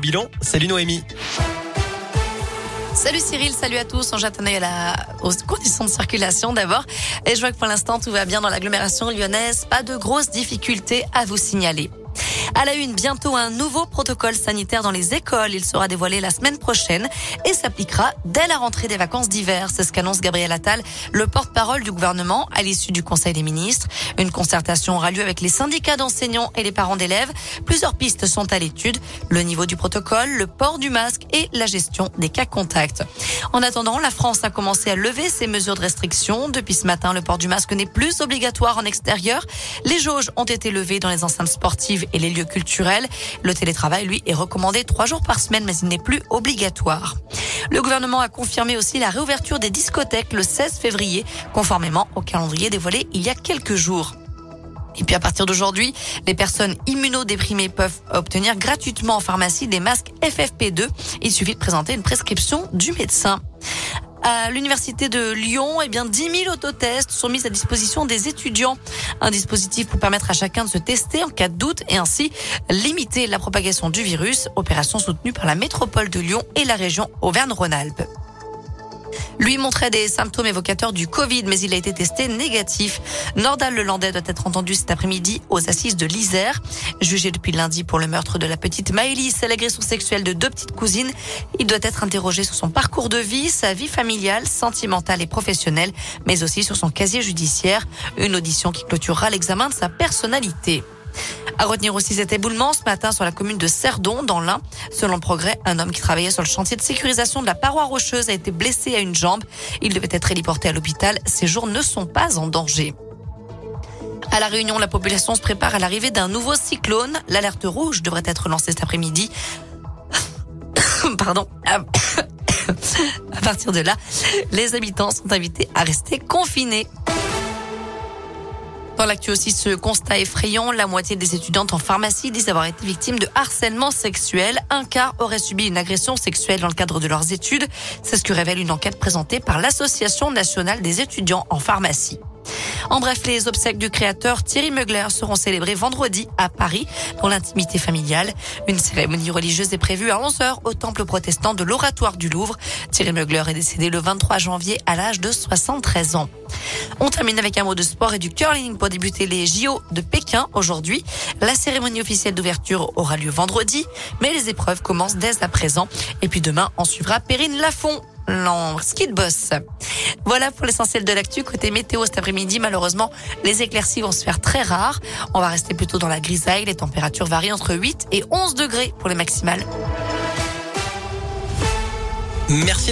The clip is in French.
Bilan, salut Noémie. Salut Cyril, salut à tous. On jette un œil à la... aux conditions de circulation d'abord. Et je vois que pour l'instant, tout va bien dans l'agglomération lyonnaise. Pas de grosses difficultés à vous signaler. À la une, bientôt un nouveau protocole sanitaire dans les écoles. Il sera dévoilé la semaine prochaine et s'appliquera dès la rentrée des vacances d'hiver. C'est ce qu'annonce Gabriel Attal, le porte-parole du gouvernement à l'issue du Conseil des ministres. Une concertation aura lieu avec les syndicats d'enseignants et les parents d'élèves. Plusieurs pistes sont à l'étude. Le niveau du protocole, le port du masque et la gestion des cas contacts. En attendant, la France a commencé à lever ses mesures de restriction. Depuis ce matin, le port du masque n'est plus obligatoire en extérieur. Les jauges ont été levées dans les enceintes sportives et les lieux Le télétravail, lui, est recommandé trois jours par semaine, mais il n'est plus obligatoire. Le gouvernement a confirmé aussi la réouverture des discothèques le 16 février, conformément au calendrier dévoilé il y a quelques jours. Et puis à partir d'aujourd'hui, les personnes immunodéprimées peuvent obtenir gratuitement en pharmacie des masques FFP2. Il suffit de présenter une prescription du médecin. À l'université de Lyon, eh bien, 10 000 autotests sont mis à disposition des étudiants. Un dispositif pour permettre à chacun de se tester en cas de doute et ainsi limiter la propagation du virus. Opération soutenue par la métropole de Lyon et la région Auvergne-Rhône-Alpes. Lui montrait des symptômes évocateurs du Covid, mais il a été testé négatif. Nordal Lelandais doit être entendu cet après-midi aux assises de l'Isère. Jugé depuis lundi pour le meurtre de la petite Maëlys et l'agression sexuelle de deux petites cousines, il doit être interrogé sur son parcours de vie, sa vie familiale, sentimentale et professionnelle, mais aussi sur son casier judiciaire. Une audition qui clôturera l'examen de sa personnalité. À retenir aussi cet éboulement ce matin sur la commune de Cerdon, dans l'Ain. Selon progrès, un homme qui travaillait sur le chantier de sécurisation de la paroi rocheuse a été blessé à une jambe. Il devait être héliporté à l'hôpital. Ses jours ne sont pas en danger. À la Réunion, la population se prépare à l'arrivée d'un nouveau cyclone. L'alerte rouge devrait être lancée cet après-midi. Pardon. À partir de là, les habitants sont invités à rester confinés. Dans l'actu aussi, ce constat effrayant, la moitié des étudiantes en pharmacie disent avoir été victimes de harcèlement sexuel. Un quart aurait subi une agression sexuelle dans le cadre de leurs études. C'est ce que révèle une enquête présentée par l'Association nationale des étudiants en pharmacie. En bref, les obsèques du créateur Thierry Mugler seront célébrées vendredi à Paris dans l'intimité familiale. Une cérémonie religieuse est prévue à 11h au temple protestant de l'Oratoire du Louvre. Thierry Mugler est décédé le 23 janvier à l'âge de 73 ans. On termine avec un mot de sport et du curling pour débuter les JO de Pékin aujourd'hui. La cérémonie officielle d'ouverture aura lieu vendredi, mais les épreuves commencent dès à présent. Et puis demain, on suivra Perrine Lafont ski de boss. Voilà pour l'essentiel de l'actu. Côté météo cet après-midi, malheureusement, les éclaircies vont se faire très rares. On va rester plutôt dans la grisaille. Les températures varient entre 8 et 11 degrés pour les maximales. Merci.